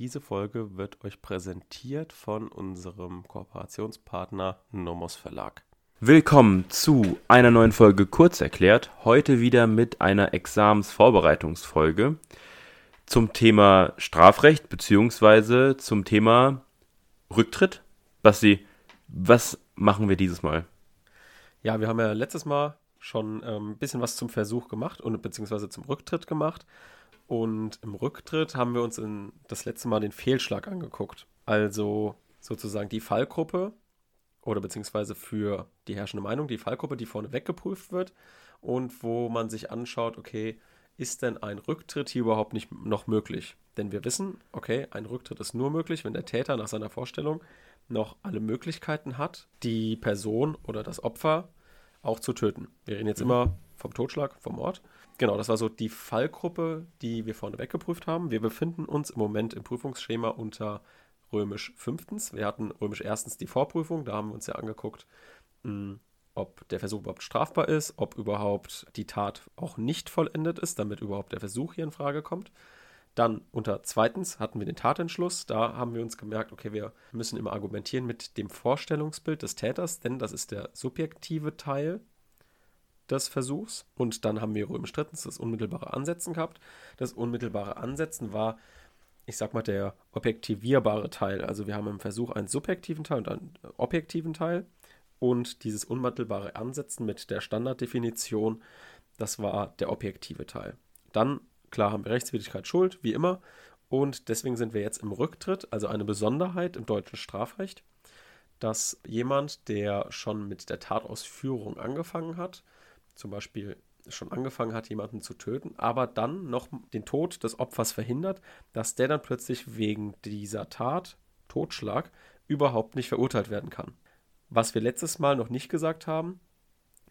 Diese Folge wird euch präsentiert von unserem Kooperationspartner Nomos Verlag. Willkommen zu einer neuen Folge Kurzerklärt. Heute wieder mit einer Examensvorbereitungsfolge zum Thema Strafrecht beziehungsweise zum Thema Rücktritt. Basti, was machen wir dieses Mal? Ja, wir haben ja letztes Mal schon ähm, ein bisschen was zum Versuch gemacht und beziehungsweise zum Rücktritt gemacht. Und im Rücktritt haben wir uns in, das letzte Mal den Fehlschlag angeguckt. Also sozusagen die Fallgruppe oder beziehungsweise für die herrschende Meinung die Fallgruppe, die vorne weggeprüft wird und wo man sich anschaut, okay, ist denn ein Rücktritt hier überhaupt nicht noch möglich? Denn wir wissen, okay, ein Rücktritt ist nur möglich, wenn der Täter nach seiner Vorstellung noch alle Möglichkeiten hat, die Person oder das Opfer auch zu töten. Wir reden jetzt mhm. immer vom Totschlag, vom Mord. Genau, das war so die Fallgruppe, die wir vorne weggeprüft haben. Wir befinden uns im Moment im Prüfungsschema unter römisch fünftens. Wir hatten römisch erstens die Vorprüfung, da haben wir uns ja angeguckt, mh, hm, ob der Versuch überhaupt strafbar ist, ob überhaupt die Tat auch nicht vollendet ist, damit überhaupt der Versuch hier in Frage kommt. Dann unter zweitens hatten wir den Tatentschluss. Da haben wir uns gemerkt, okay, wir müssen immer argumentieren mit dem Vorstellungsbild des Täters, denn das ist der subjektive Teil des Versuchs. Und dann haben wir römisch drittens das unmittelbare Ansetzen gehabt. Das unmittelbare Ansetzen war, ich sag mal, der objektivierbare Teil. Also wir haben im Versuch einen subjektiven Teil und einen objektiven Teil. Und dieses unmittelbare Ansetzen mit der Standarddefinition, das war der objektive Teil. Dann, klar, haben wir Rechtswidrigkeit Schuld, wie immer. Und deswegen sind wir jetzt im Rücktritt, also eine Besonderheit im deutschen Strafrecht, dass jemand, der schon mit der Tatausführung angefangen hat, zum Beispiel schon angefangen hat, jemanden zu töten, aber dann noch den Tod des Opfers verhindert, dass der dann plötzlich wegen dieser Tat, Totschlag, überhaupt nicht verurteilt werden kann. Was wir letztes Mal noch nicht gesagt haben,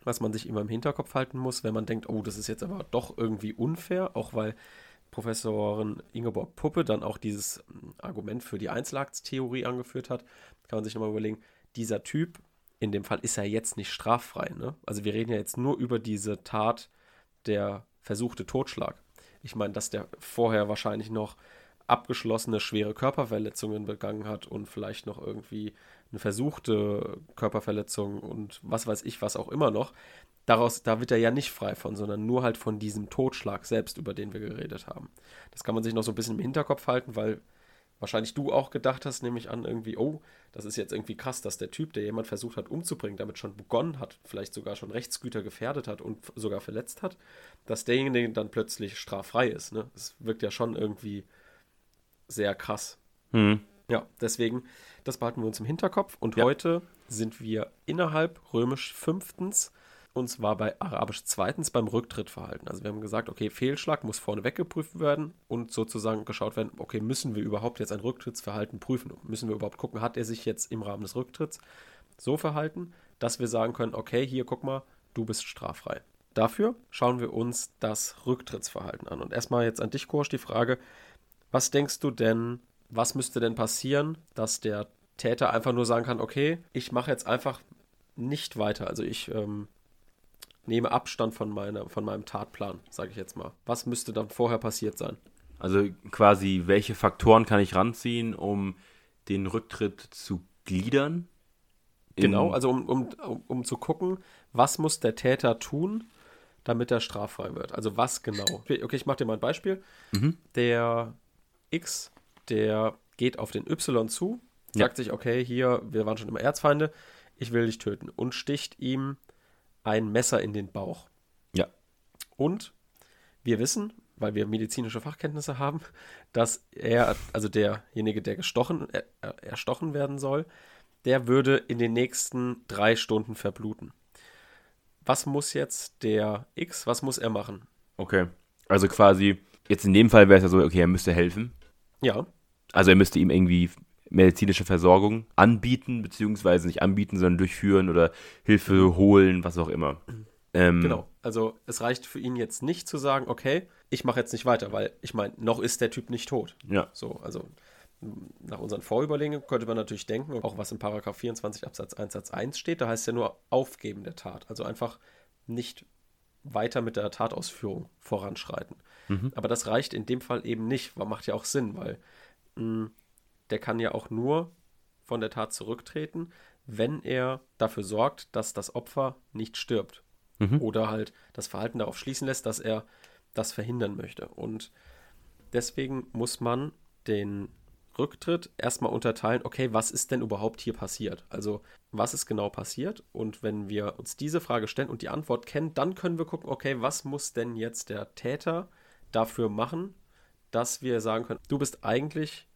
was man sich immer im Hinterkopf halten muss, wenn man denkt, oh, das ist jetzt aber doch irgendwie unfair, auch weil Professorin Ingeborg Puppe dann auch dieses hm, Argument für die Einzelaktstheorie angeführt hat, kann man sich nochmal überlegen, dieser Typ in dem Fall ist er jetzt nicht straffrei. Ne? Also wir reden ja jetzt nur über diese Tat der versuchte Totschlag. Ich meine, dass der vorher wahrscheinlich noch abgeschlossene schwere Körperverletzungen begangen hat und vielleicht noch irgendwie eine versuchte Körperverletzung und was weiß ich, was auch immer noch. Daraus, da wird er ja nicht frei von, sondern nur halt von diesem Totschlag selbst, über den wir geredet haben. Das kann man sich noch so ein bisschen im Hinterkopf halten, weil wahrscheinlich du auch gedacht hast, nämlich an irgendwie, oh, das ist jetzt irgendwie krass, dass der Typ, der jemand versucht hat umzubringen, damit schon begonnen hat, vielleicht sogar schon Rechtsgüter gefährdet hat und sogar verletzt hat, dass derjenige dann plötzlich straffrei ist. Ne? Das wirkt ja schon irgendwie sehr krass. Hm. Ja, deswegen, das behalten wir uns im Hinterkopf. Und ja. heute sind wir innerhalb römisch fünftens und zwar bei Arabisch zweitens beim Rücktrittverhalten. Also wir haben gesagt, okay, Fehlschlag muss vorne weggeprüft werden und sozusagen geschaut werden, okay, müssen wir überhaupt jetzt ein Rücktrittsverhalten prüfen? Müssen wir überhaupt gucken, hat er sich jetzt im Rahmen des Rücktritts so verhalten, dass wir sagen können, okay, hier guck mal, du bist straffrei. Dafür schauen wir uns das Rücktrittsverhalten an. Und erstmal jetzt an dich, Korsch, die Frage, was denkst du denn, was müsste denn passieren, dass der Täter einfach nur sagen kann, okay, ich mache jetzt einfach nicht weiter. Also ich ähm, nehme Abstand von, meiner, von meinem Tatplan, sage ich jetzt mal. Was müsste dann vorher passiert sein? Also quasi, welche Faktoren kann ich ranziehen, um den Rücktritt zu gliedern? Genau, also um, um, um, um zu gucken, was muss der Täter tun, damit er straffrei wird. Also was genau? Okay, ich mache dir mal ein Beispiel. Mhm. Der X, der geht auf den Y zu, sagt ja. sich, okay, hier, wir waren schon immer Erzfeinde, ich will dich töten und sticht ihm ein Messer in den Bauch. Ja. Und wir wissen, weil wir medizinische Fachkenntnisse haben, dass er, also derjenige, der gestochen, er, erstochen werden soll, der würde in den nächsten drei Stunden verbluten. Was muss jetzt der X, was muss er machen? Okay. Also quasi, jetzt in dem Fall wäre es ja so, okay, er müsste helfen. Ja. Also er müsste ihm irgendwie medizinische Versorgung anbieten, beziehungsweise nicht anbieten, sondern durchführen oder Hilfe holen, was auch immer. Ähm, genau. Also es reicht für ihn jetzt nicht zu sagen, okay, ich mache jetzt nicht weiter, weil ich meine, noch ist der Typ nicht tot. Ja. So, also nach unseren Vorüberlegungen könnte man natürlich denken, auch was in Paragraph 24 Absatz 1 Satz 1 steht, da heißt ja nur Aufgeben der Tat. Also einfach nicht weiter mit der Tatausführung voranschreiten. Mhm. Aber das reicht in dem Fall eben nicht, macht ja auch Sinn, weil hm, der kann ja auch nur von der Tat zurücktreten, wenn er dafür sorgt, dass das Opfer nicht stirbt. Mhm. Oder halt das Verhalten darauf schließen lässt, dass er das verhindern möchte. Und deswegen muss man den Rücktritt erstmal unterteilen, okay, was ist denn überhaupt hier passiert? Also, was ist genau passiert? Und wenn wir uns diese Frage stellen und die Antwort kennen, dann können wir gucken, okay, was muss denn jetzt der Täter dafür machen, dass wir sagen können, du bist eigentlich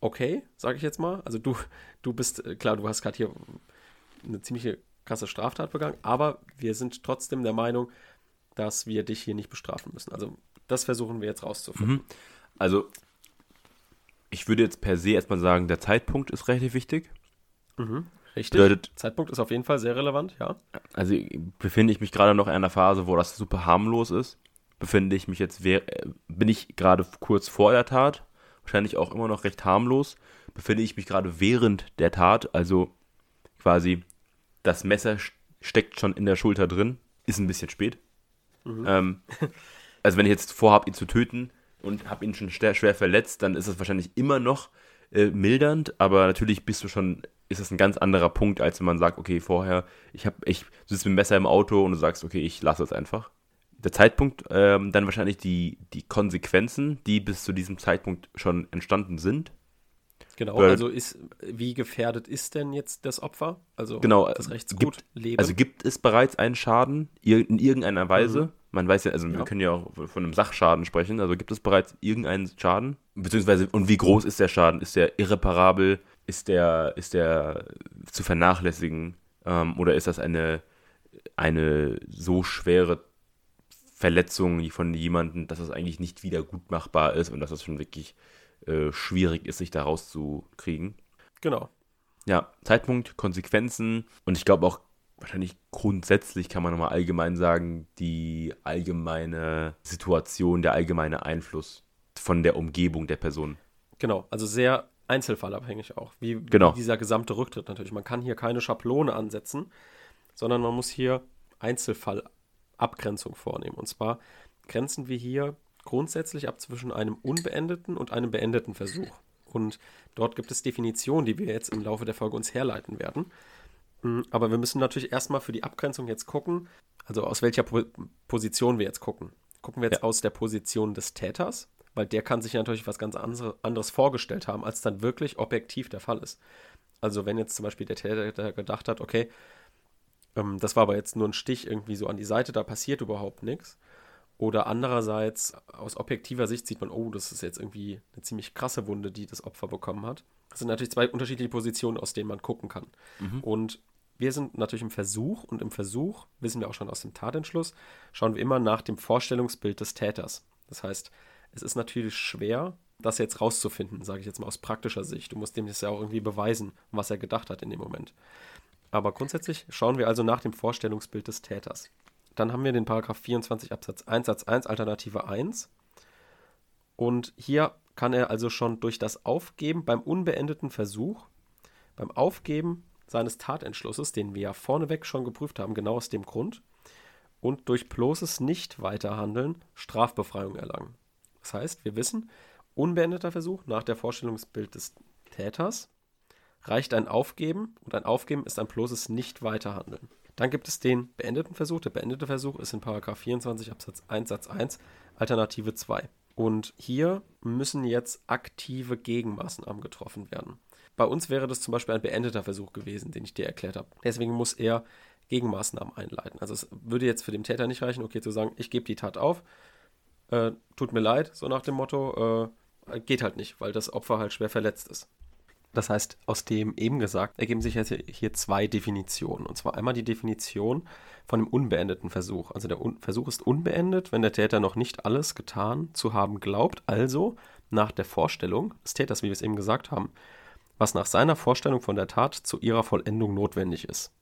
okay, sage ich jetzt mal. Also du, du bist, äh, klar, du hast gerade hier eine ziemliche krasse Straftat begangen, aber wir sind trotzdem der Meinung, dass wir dich hier nicht bestrafen müssen. Also das versuchen wir jetzt rauszufinden. Mhm. Also ich würde jetzt per se erstmal sagen, der Zeitpunkt ist relativ wichtig. Mhm. Richtig. Bedeutet, Zeitpunkt ist auf jeden Fall sehr relevant, ja. Also befinde ich mich gerade noch in einer Phase, wo das super harmlos ist. Befinde ich mich jetzt, äh, bin ich gerade kurz vor der Tat, wahrscheinlich auch immer noch recht harmlos. Befinde ich mich gerade während der Tat, also quasi das Messer steckt schon in der Schulter drin, ist ein bisschen spät. Mhm. Ähm, also wenn ich jetzt vorhabe, ihn zu töten, und habe ihn schon schwer verletzt, dann ist es wahrscheinlich immer noch äh, mildernd, aber natürlich bist du schon, ist es ein ganz anderer Punkt, als wenn man sagt, okay, vorher, ich habe, ich sitze mit dem Messer im Auto und du sagst, okay, ich lasse es einfach. Der Zeitpunkt, ähm, dann wahrscheinlich die, die Konsequenzen, die bis zu diesem Zeitpunkt schon entstanden sind. Genau, Weil, also ist, wie gefährdet ist denn jetzt das Opfer? Also genau, das Rechtsgut gibt, Leben? Also gibt es bereits einen Schaden in irgendeiner Weise? Mhm. Man weiß ja, also ja. wir können ja auch von einem Sachschaden sprechen. Also gibt es bereits irgendeinen Schaden? Beziehungsweise, und wie groß ist der Schaden? Ist der irreparabel? Ist der, ist der zu vernachlässigen? Ähm, oder ist das eine, eine so schwere Verletzung von jemandem, dass es eigentlich nicht wieder gut machbar ist und dass es schon wirklich äh, schwierig ist, sich da rauszukriegen? Genau. Ja, Zeitpunkt, Konsequenzen und ich glaube auch wahrscheinlich grundsätzlich kann man nochmal allgemein sagen, die allgemeine Situation, der allgemeine Einfluss von der Umgebung der Person. Genau, also sehr einzelfallabhängig auch, wie, genau. wie dieser gesamte Rücktritt natürlich. Man kann hier keine Schablone ansetzen, sondern man muss hier Einzelfallabgrenzung vornehmen. Und zwar grenzen wir hier grundsätzlich ab zwischen einem unbeendeten und einem beendeten Versuch. Und dort gibt es Definitionen, die wir jetzt im Laufe der Folge uns herleiten werden. Hm, aber wir müssen natürlich erstmal für die Abgrenzung jetzt gucken, also aus welcher po Position wir jetzt gucken. Gucken wir jetzt ja. aus der Position des Täters, weil der kann sich natürlich was ganz anderes vorgestellt haben, als dann wirklich objektiv der Fall ist. Also wenn jetzt zum Beispiel der Täter gedacht hat, okay, ähm, das war aber jetzt nur ein Stich irgendwie so an die Seite, da passiert überhaupt nichts. Oder andererseits, aus objektiver Sicht sieht man, oh, das ist jetzt irgendwie eine ziemlich krasse Wunde, die das Opfer bekommen hat. Das sind natürlich zwei unterschiedliche Positionen, aus denen man gucken kann. Mhm. Und wir sind natürlich im Versuch und im Versuch, wissen wir auch schon aus dem Tatentschluss, schauen wir immer nach dem Vorstellungsbild des Täters. Das heißt, es ist natürlich schwer, das jetzt rauszufinden, sage ich jetzt mal aus praktischer Sicht. Du musst dem das ja auch irgendwie beweisen, was er gedacht hat in dem Moment. Aber grundsätzlich schauen wir also nach dem Vorstellungsbild des Täters. Dann haben wir den Paragraph 24 Absatz 1 Satz 1 Alternative 1. Und hier kann er also schon durch das Aufgeben beim unbeendeten Versuch, beim Aufgeben seines Tatentschlusses, den wir ja vorneweg schon geprüft haben, genau aus dem Grund, und durch bloßes Nicht-Weiterhandeln Strafbefreiung erlangen. Das heißt, wir wissen, unbeendeter Versuch nach der Vorstellungsbild des Täters reicht ein Aufgeben und ein Aufgeben ist ein bloßes Nicht-Weiterhandeln. Dann gibt es den beendeten Versuch. Der beendete Versuch ist in 24 Absatz 1 Satz 1 Alternative 2. Und hier müssen jetzt aktive Gegenmaßnahmen getroffen werden. Bei uns wäre das zum Beispiel ein beendeter Versuch gewesen, den ich dir erklärt habe. Deswegen muss er Gegenmaßnahmen einleiten. Also es würde jetzt für den Täter nicht reichen, okay, zu sagen, ich gebe die Tat auf, äh, tut mir leid, so nach dem Motto, äh, geht halt nicht, weil das Opfer halt schwer verletzt ist. Das heißt, aus dem eben gesagt ergeben sich jetzt hier zwei Definitionen. Und zwar einmal die Definition von dem unbeendeten Versuch. Also der Un Versuch ist unbeendet, wenn der Täter noch nicht alles getan zu haben glaubt, also nach der Vorstellung des Täters, wie wir es eben gesagt haben, was nach seiner Vorstellung von der Tat zu ihrer Vollendung notwendig ist.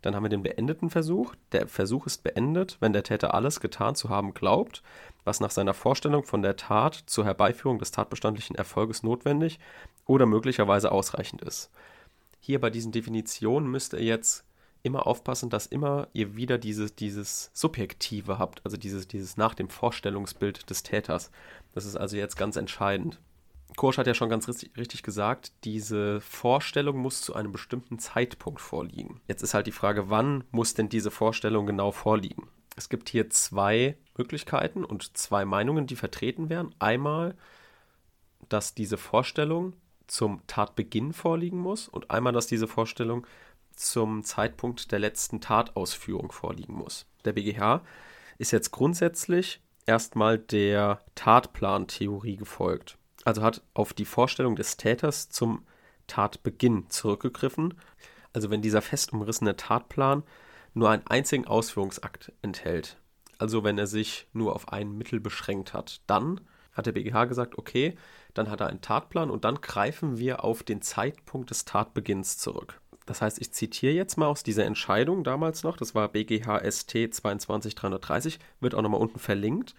Dann haben wir den beendeten Versuch. Der Versuch ist beendet, wenn der Täter alles getan zu haben glaubt, was nach seiner Vorstellung von der Tat zur Herbeiführung des tatbestandlichen Erfolges notwendig oder möglicherweise ausreichend ist. Hier bei diesen Definitionen müsst ihr jetzt immer aufpassen, dass immer ihr wieder dieses, dieses Subjektive habt, also dieses, dieses nach dem Vorstellungsbild des Täters. Das ist also jetzt ganz entscheidend. Korsch hat ja schon ganz richtig, richtig gesagt, diese Vorstellung muss zu einem bestimmten Zeitpunkt vorliegen. Jetzt ist halt die Frage, wann muss denn diese Vorstellung genau vorliegen? Es gibt hier zwei Möglichkeiten und zwei Meinungen, die vertreten werden. Einmal, dass diese Vorstellung zum Tatbeginn vorliegen muss und einmal, dass diese Vorstellung zum Zeitpunkt der letzten Tatausführung vorliegen muss. Der BGH ist jetzt grundsätzlich erstmal der Tatplantheorie gefolgt also hat auf die Vorstellung des Täters zum Tatbeginn zurückgegriffen. Also wenn dieser fest umrissene Tatplan nur einen einzigen Ausführungsakt enthält, also wenn er sich nur auf ein Mittel beschränkt hat, dann hat der BGH gesagt, okay, dann hat er einen Tatplan und dann greifen wir auf den Zeitpunkt des Tatbeginns zurück. Das heißt, ich zitiere jetzt mal aus dieser Entscheidung damals noch, das war BGH ST 22330, wird auch nochmal unten verlinkt.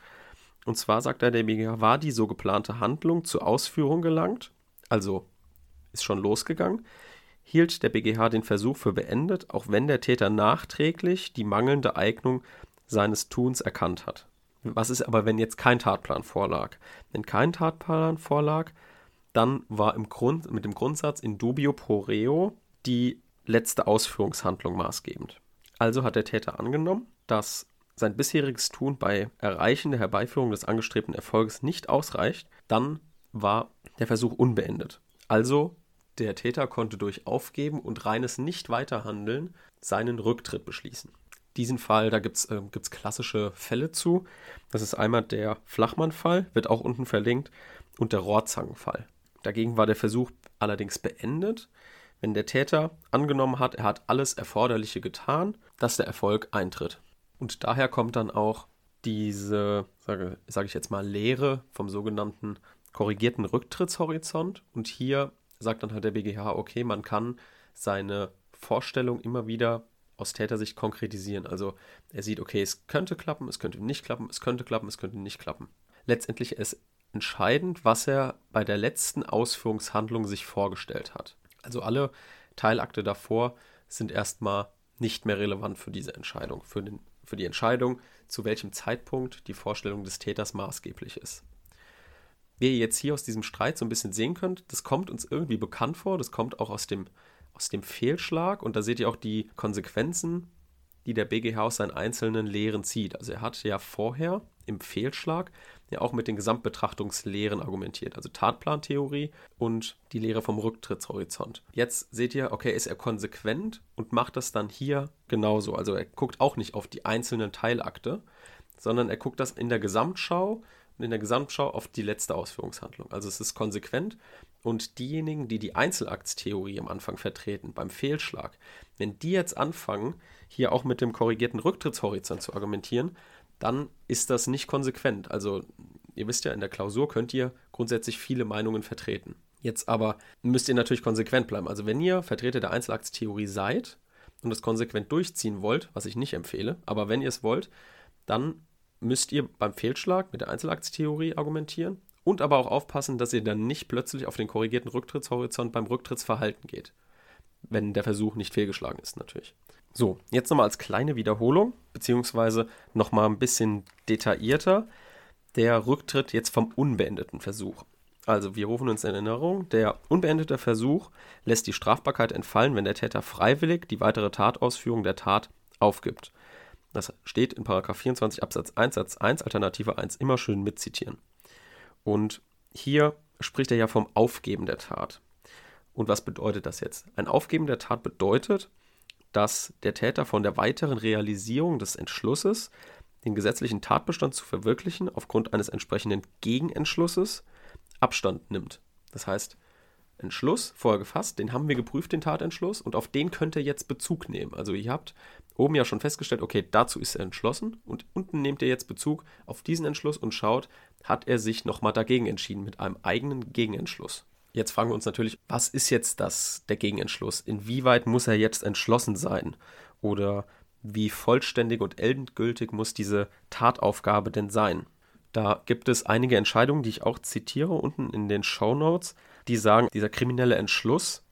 Und zwar sagt er, der BGH war die so geplante Handlung zur Ausführung gelangt, also ist schon losgegangen, hielt der BGH den Versuch für beendet, auch wenn der Täter nachträglich die mangelnde Eignung seines Tuns erkannt hat. Was ist aber, wenn jetzt kein Tatplan vorlag? Wenn kein Tatplan vorlag, dann war im Grund, mit dem Grundsatz in dubio pro reo die letzte Ausführungshandlung maßgebend. Also hat der Täter angenommen, dass sein bisheriges Tun bei Erreichen der Herbeiführung des angestrebten Erfolges nicht ausreicht, dann war der Versuch unbeendet. Also der Täter konnte durch Aufgeben und reines Nicht-Weiterhandeln seinen Rücktritt beschließen. Diesen Fall, da gibt es äh, klassische Fälle zu. Das ist einmal der Flachmann-Fall, wird auch unten verlinkt, und der Rohrzangenfall. Dagegen war der Versuch allerdings beendet, wenn der Täter angenommen hat, er hat alles Erforderliche getan, dass der Erfolg eintritt. Und daher kommt dann auch diese, sage, sage ich jetzt mal, Lehre vom sogenannten korrigierten Rücktrittshorizont. Und hier sagt dann halt der BGH, okay, man kann seine Vorstellung immer wieder aus Tätersicht konkretisieren. Also er sieht, okay, es könnte klappen, es könnte nicht klappen, es könnte klappen, es könnte nicht klappen. Letztendlich ist entscheidend, was er bei der letzten Ausführungshandlung sich vorgestellt hat. Also alle Teilakte davor sind erstmal nicht mehr relevant für diese Entscheidung, für den für die Entscheidung, zu welchem Zeitpunkt die Vorstellung des Täters maßgeblich ist. Wie ihr jetzt hier aus diesem Streit so ein bisschen sehen könnt, das kommt uns irgendwie bekannt vor, das kommt auch aus dem, aus dem Fehlschlag und da seht ihr auch die Konsequenzen, die der BGH aus seinen einzelnen Lehren zieht. Also er hat ja vorher im Fehlschlag ja auch mit den Gesamtbetrachtungslehren argumentiert, also Tatplantheorie und die Lehre vom Rücktrittshorizont. Jetzt seht ihr, okay, ist er konsequent und macht das dann hier genauso. Also er guckt auch nicht auf die einzelnen Teilakte, sondern er guckt das in der Gesamtschau und in der Gesamtschau auf die letzte Ausführungshandlung. Also es ist konsequent und diejenigen, die die Einzelaktstheorie am Anfang vertreten, beim Fehlschlag, wenn die jetzt anfangen, hier auch mit dem korrigierten Rücktrittshorizont zu argumentieren, dann ist das nicht konsequent. Also ihr wisst ja, in der Klausur könnt ihr grundsätzlich viele Meinungen vertreten. Jetzt aber müsst ihr natürlich konsequent bleiben. Also wenn ihr Vertreter der Einzelaktstheorie seid und das konsequent durchziehen wollt, was ich nicht empfehle, aber wenn ihr es wollt, dann müsst ihr beim Fehlschlag mit der Einzelaktstheorie argumentieren und aber auch aufpassen, dass ihr dann nicht plötzlich auf den korrigierten Rücktrittshorizont beim Rücktrittsverhalten geht. Wenn der Versuch nicht fehlgeschlagen ist, natürlich. So, jetzt nochmal als kleine Wiederholung, beziehungsweise nochmal ein bisschen detaillierter, der Rücktritt jetzt vom unbeendeten Versuch. Also wir rufen uns in Erinnerung, der unbeendete Versuch lässt die Strafbarkeit entfallen, wenn der Täter freiwillig die weitere Tatausführung der Tat aufgibt. Das steht in 24 Absatz 1 Satz 1 Alternative 1 immer schön mitzitieren. Und hier spricht er ja vom Aufgeben der Tat. Und was bedeutet das jetzt? Ein Aufgeben der Tat bedeutet, dass der Täter von der weiteren Realisierung des Entschlusses, den gesetzlichen Tatbestand zu verwirklichen, aufgrund eines entsprechenden Gegenentschlusses Abstand nimmt. Das heißt, Entschluss vorher gefasst, den haben wir geprüft, den Tatentschluss, und auf den könnt ihr jetzt Bezug nehmen. Also ihr habt oben ja schon festgestellt, okay, dazu ist er entschlossen, und unten nehmt ihr jetzt Bezug auf diesen Entschluss und schaut, hat er sich nochmal dagegen entschieden mit einem eigenen Gegenentschluss. Jetzt fragen wir uns natürlich, was ist jetzt das, der Gegenentschluss? Inwieweit muss er jetzt entschlossen sein? Oder wie vollständig und endgültig muss diese Tataufgabe denn sein? Da gibt es einige Entscheidungen, die ich auch zitiere unten in den Show Notes, die sagen, dieser kriminelle Entschluss,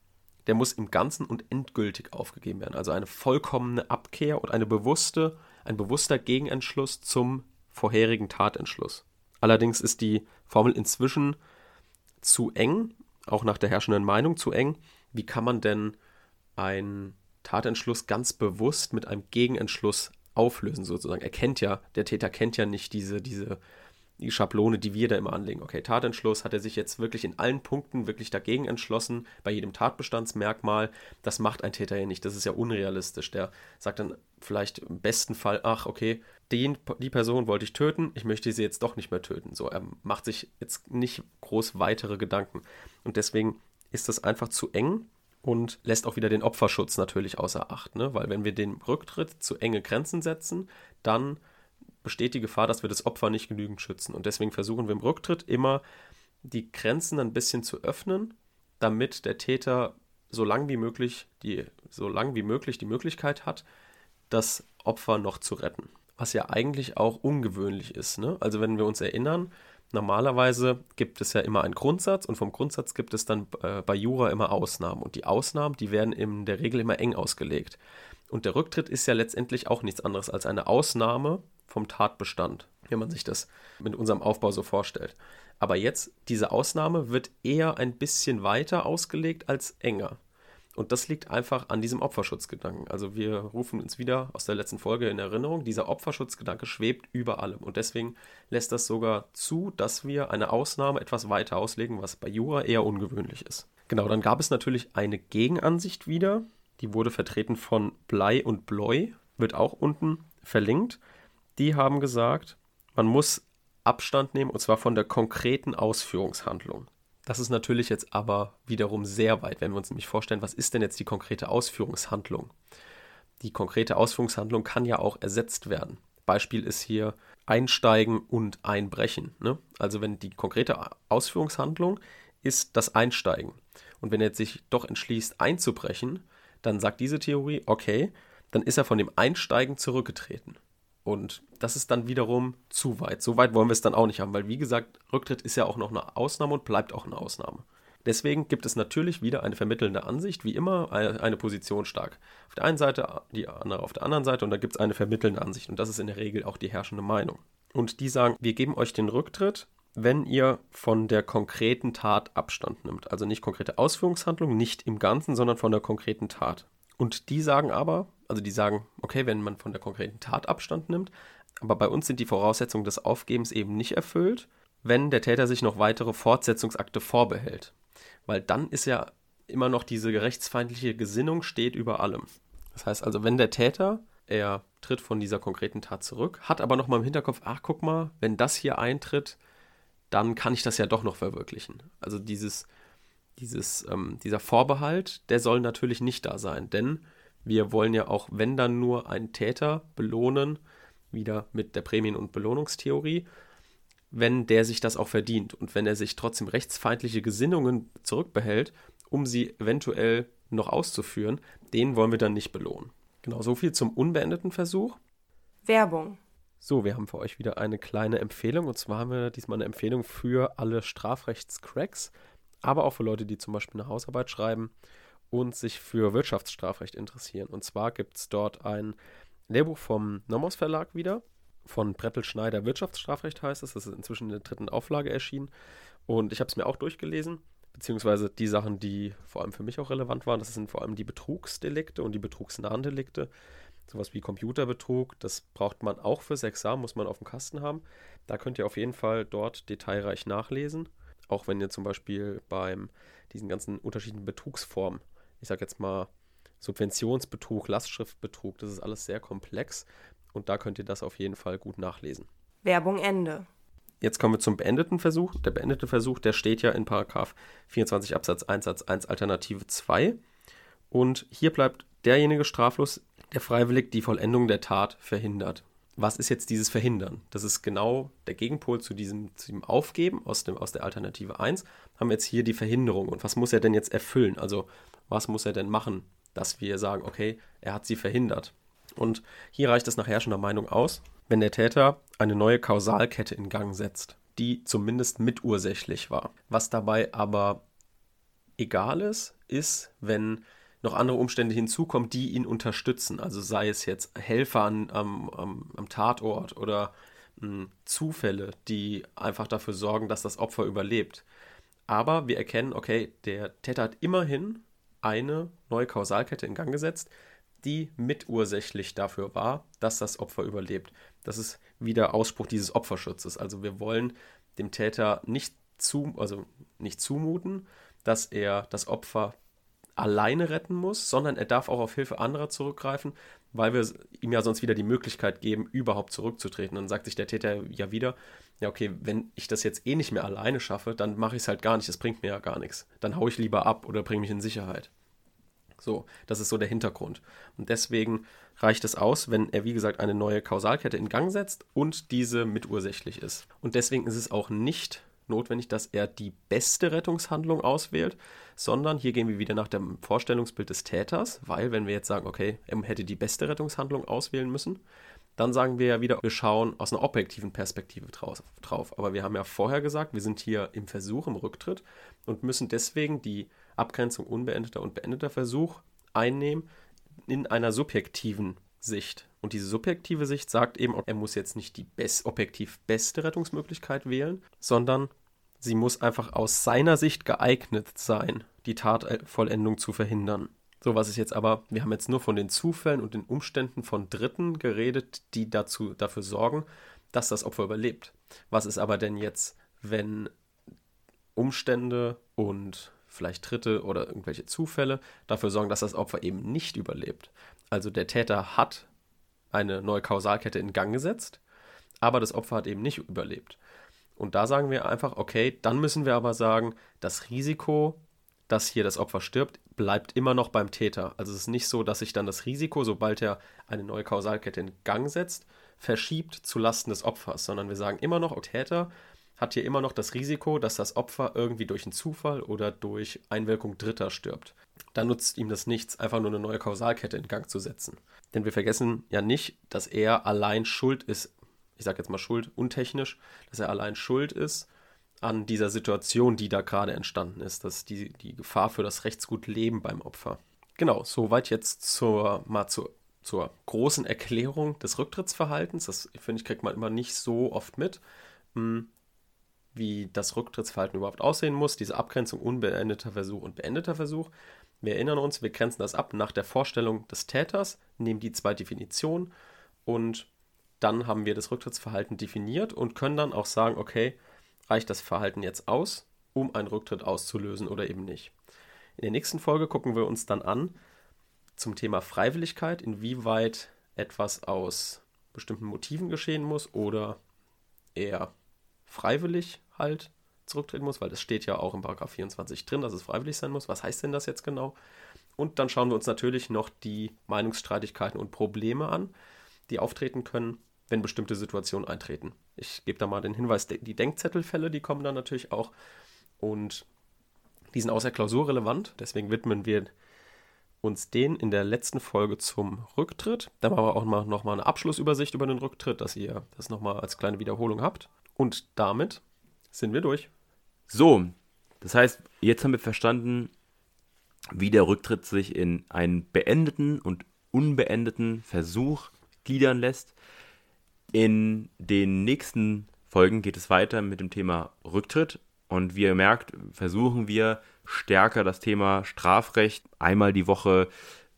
der muss im Ganzen und endgültig aufgegeben werden. Also eine vollkommene Abkehr und eine bewusste, ein bewusster Gegenentschluss zum vorherigen Tatentschluss. Allerdings ist die Formel inzwischen zu eng, auch nach der herrschenden Meinung zu eng. Wie kann man denn einen Tatentschluss ganz bewusst mit einem Gegenentschluss auflösen, sozusagen? Er kennt ja, der Täter kennt ja nicht diese, diese die Schablone, die wir da immer anlegen. Okay, Tatentschluss hat er sich jetzt wirklich in allen Punkten wirklich dagegen entschlossen, bei jedem Tatbestandsmerkmal. Das macht ein Täter ja nicht, das ist ja unrealistisch. Der sagt dann vielleicht im besten Fall, ach, okay, den, die Person wollte ich töten, ich möchte sie jetzt doch nicht mehr töten. So, er macht sich jetzt nicht groß weitere Gedanken. Und deswegen ist das einfach zu eng und lässt auch wieder den Opferschutz natürlich außer Acht. Ne? Weil wenn wir den Rücktritt zu enge Grenzen setzen, dann besteht die Gefahr, dass wir das Opfer nicht genügend schützen. Und deswegen versuchen wir im Rücktritt immer die Grenzen ein bisschen zu öffnen, damit der Täter so lang wie möglich die, so lang wie möglich die Möglichkeit hat, das Opfer noch zu retten. Was ja eigentlich auch ungewöhnlich ist. Ne? Also wenn wir uns erinnern, normalerweise gibt es ja immer einen Grundsatz und vom Grundsatz gibt es dann äh, bei Jura immer Ausnahmen. Und die Ausnahmen, die werden in der Regel immer eng ausgelegt. Und der Rücktritt ist ja letztendlich auch nichts anderes als eine Ausnahme vom Tatbestand, wenn man sich das mit unserem Aufbau so vorstellt. Aber jetzt, diese Ausnahme wird eher ein bisschen weiter ausgelegt als enger. Und das liegt einfach an diesem Opferschutzgedanken. Also wir rufen uns wieder aus der letzten Folge in Erinnerung, dieser Opferschutzgedanke schwebt über allem. Und deswegen lässt das sogar zu, dass wir eine Ausnahme etwas weiter auslegen, was bei Jura eher ungewöhnlich ist. Genau, dann gab es natürlich eine Gegenansicht wieder. Die wurde vertreten von Blei und Bloy, wird auch unten verlinkt die haben gesagt, man muss Abstand nehmen und zwar von der konkreten Ausführungshandlung. Das ist natürlich jetzt aber wiederum sehr weit, wenn wir uns nämlich vorstellen, was ist denn jetzt die konkrete Ausführungshandlung? Die konkrete Ausführungshandlung kann ja auch ersetzt werden. Beispiel ist hier Einsteigen und Einbrechen. Ne? Also wenn die konkrete Ausführungshandlung ist das Einsteigen. Und wenn er jetzt sich doch entschließt einzubrechen, dann sagt diese Theorie, okay, dann ist er von dem Einsteigen zurückgetreten. Und das ist dann wiederum zu weit. So weit wollen wir es dann auch nicht haben, weil wie gesagt, Rücktritt ist ja auch noch eine Ausnahme und bleibt auch eine Ausnahme. Deswegen gibt es natürlich wieder eine vermittelnde Ansicht, wie immer eine Position stark. Auf der einen Seite, die andere auf der anderen Seite und da gibt es eine vermittelnde Ansicht und das ist in der Regel auch die herrschende Meinung. Und die sagen, wir geben euch den Rücktritt, wenn ihr von der konkreten Tat Abstand nimmt. Also nicht konkrete Ausführungshandlung, nicht im Ganzen, sondern von der konkreten Tat. Und die sagen aber, also die sagen, okay, wenn man von der konkreten Tat Abstand nimmt, aber bei uns sind die Voraussetzungen des Aufgebens eben nicht erfüllt, wenn der Täter sich noch weitere Fortsetzungsakte vorbehält. Weil dann ist ja immer noch diese rechtsfeindliche Gesinnung steht über allem. Das heißt also, wenn der Täter, er tritt von dieser konkreten Tat zurück, hat aber noch mal im Hinterkopf, ach guck mal, wenn das hier eintritt, dann kann ich das ja doch noch verwirklichen. Also dieses, dieses, ähm, dieser Vorbehalt, der soll natürlich nicht da sein, denn wir wollen ja auch, wenn dann nur einen Täter belohnen, wieder mit der Prämien- und Belohnungstheorie, wenn der sich das auch verdient und wenn er sich trotzdem rechtsfeindliche Gesinnungen zurückbehält, um sie eventuell noch auszuführen, den wollen wir dann nicht belohnen. Genau, so viel zum unbeendeten Versuch. Werbung. So, wir haben für euch wieder eine kleine Empfehlung und zwar haben wir diesmal eine Empfehlung für alle Strafrechtscracks, aber auch für Leute, die zum Beispiel eine Hausarbeit schreiben und sich für Wirtschaftsstrafrecht interessieren. Und zwar gibt es dort ein Lehrbuch vom Nomos Verlag wieder, von Brettel Schneider Wirtschaftsstrafrecht heißt es. Das ist inzwischen in der dritten Auflage erschienen. Und ich habe es mir auch durchgelesen, beziehungsweise die Sachen, die vor allem für mich auch relevant waren. Das sind vor allem die Betrugsdelikte und die betrugsnahen Delikte. Sowas wie Computerbetrug, das braucht man auch fürs Examen, muss man auf dem Kasten haben. Da könnt ihr auf jeden Fall dort detailreich nachlesen. Auch wenn ihr zum Beispiel beim diesen ganzen unterschiedlichen Betrugsformen ich sage jetzt mal, Subventionsbetrug, Lastschriftbetrug, das ist alles sehr komplex und da könnt ihr das auf jeden Fall gut nachlesen. Werbung Ende. Jetzt kommen wir zum beendeten Versuch. Der beendete Versuch, der steht ja in Paragraph 24 Absatz 1 Satz 1 Alternative 2 und hier bleibt derjenige straflos, der freiwillig die Vollendung der Tat verhindert. Was ist jetzt dieses Verhindern? Das ist genau der Gegenpol zu diesem, zu diesem Aufgeben aus, dem, aus der Alternative 1. Haben wir jetzt hier die Verhinderung. Und was muss er denn jetzt erfüllen? Also was muss er denn machen, dass wir sagen, okay, er hat sie verhindert. Und hier reicht es nach herrschender Meinung aus, wenn der Täter eine neue Kausalkette in Gang setzt, die zumindest mitursächlich war. Was dabei aber egal ist, ist, wenn noch andere Umstände hinzukommen, die ihn unterstützen. Also sei es jetzt Helfer an, am, am, am Tatort oder mh, hm, Zufälle, die einfach dafür sorgen, dass das Opfer überlebt. Aber wir erkennen, okay, der Täter hat immerhin eine neue Kausalkette in Gang gesetzt, die mitursächlich dafür war, dass das Opfer überlebt. Das ist wieder Ausspruch dieses Opferschutzes. Also wir wollen dem Täter nicht, zu, also nicht zumuten, dass er das Opfer alleine retten muss, sondern er darf auch auf Hilfe anderer zurückgreifen, weil wir ihm ja sonst wieder die Möglichkeit geben, überhaupt zurückzutreten. Dann sagt sich der Täter ja wieder, ja okay, wenn ich das jetzt eh nicht mehr alleine schaffe, dann mache ich es halt gar nicht, das bringt mir ja gar nichts. Dann haue ich lieber ab oder bringe mich in Sicherheit. So, das ist so der Hintergrund. Und deswegen reicht es aus, wenn er, wie gesagt, eine neue Kausalkette in Gang setzt und diese mitursächlich ist. Und deswegen ist es auch nicht notwendig, dass er die beste Rettungshandlung auswählt, sondern hier gehen wir wieder nach dem Vorstellungsbild des Täters, weil wenn wir jetzt sagen, okay, er hätte die beste Rettungshandlung auswählen müssen, dann sagen wir ja wieder, wir schauen aus einer objektiven Perspektive drauf. Aber wir haben ja vorher gesagt, wir sind hier im Versuch, im Rücktritt und müssen deswegen die Abgrenzung unbeendeter und beendeter Versuch einnehmen in einer subjektiven Sicht. Und diese subjektive Sicht sagt eben, er muss jetzt nicht die best, objektiv beste Rettungsmöglichkeit wählen, sondern sie muss einfach aus seiner Sicht geeignet sein, die Tatvollendung zu verhindern. So, was ist jetzt aber, wir haben jetzt nur von den Zufällen und den Umständen von Dritten geredet, die dazu, dafür sorgen, dass das Opfer überlebt. Was ist aber denn jetzt, wenn Umstände und vielleicht Dritte oder irgendwelche Zufälle dafür sorgen, dass das Opfer eben nicht überlebt? Also der Täter hat eine neue Kausalkette in Gang gesetzt, aber das Opfer hat eben nicht überlebt. Und da sagen wir einfach, okay, dann müssen wir aber sagen, das Risiko, dass hier das Opfer stirbt, bleibt immer noch beim Täter. Also es ist nicht so, dass sich dann das Risiko, sobald er eine neue Kausalkette in Gang setzt, verschiebt zu Lasten des Opfers, sondern wir sagen immer noch, Täter hat hier immer noch das Risiko, dass das Opfer irgendwie durch einen Zufall oder durch Einwirkung Dritter stirbt. Da nutzt ihm das nichts, einfach nur eine neue Kausalkette in Gang zu setzen. Denn wir vergessen ja nicht, dass er allein schuld ist, ich sage jetzt mal schuld, untechnisch, dass er allein schuld ist an dieser Situation, die da gerade entstanden ist, dass die, die Gefahr für das Rechtsgutleben beim Opfer. Genau, soweit jetzt zur, mal zur, zur großen Erklärung des Rücktrittsverhaltens. Das, finde ich, kriegt man immer nicht so oft mit, hm, wie das Rücktrittsverhalten überhaupt aussehen muss. Diese Abgrenzung unbeendeter Versuch und beendeter Versuch. Wir erinnern uns, wir grenzen das ab nach der Vorstellung des Täters, nehmen die zwei Definitionen und dann haben wir das Rücktrittsverhalten definiert und können dann auch sagen, okay, reicht das Verhalten jetzt aus, um einen Rücktritt auszulösen oder eben nicht. In der nächsten Folge gucken wir uns dann an zum Thema Freiwilligkeit, inwieweit etwas aus bestimmten Motiven geschehen muss oder eher freiwillig halt zurücktreten muss, weil das steht ja auch im Paragraph 24 drin, dass es freiwillig sein muss. Was heißt denn das jetzt genau? Und dann schauen wir uns natürlich noch die Meinungsstreitigkeiten und Probleme an, die auftreten können, wenn bestimmte Situationen eintreten. Ich gebe da mal den Hinweis, die Denkzettelfälle, die kommen dann natürlich auch und die sind außer Klausur relevant, deswegen widmen wir uns den in der letzten Folge zum Rücktritt. Da machen wir auch mal, noch mal eine Abschlussübersicht über den Rücktritt, dass ihr das nochmal als kleine Wiederholung habt. Und damit sind wir durch. So, das heißt, jetzt haben wir verstanden, wie der Rücktritt sich in einen beendeten und unbeendeten Versuch gliedern lässt. In den nächsten Folgen geht es weiter mit dem Thema Rücktritt und wie ihr merkt, versuchen wir stärker das Thema Strafrecht einmal die Woche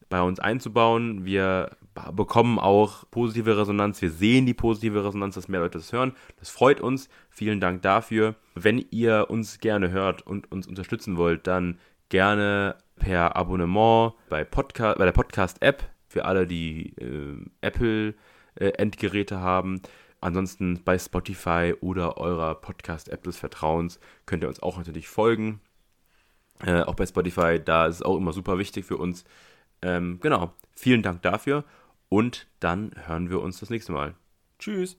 bei uns einzubauen. Wir bekommen auch positive Resonanz. Wir sehen die positive Resonanz, dass mehr Leute das hören. Das freut uns. Vielen Dank dafür. Wenn ihr uns gerne hört und uns unterstützen wollt, dann gerne per Abonnement bei, Podcast, bei der Podcast-App für alle, die äh, Apple äh, Endgeräte haben. Ansonsten bei Spotify oder eurer Podcast-App des Vertrauens könnt ihr uns auch natürlich folgen. Äh, auch bei Spotify, da ist es auch immer super wichtig für uns. Ähm, genau, vielen Dank dafür und dann hören wir uns das nächste Mal. Tschüss.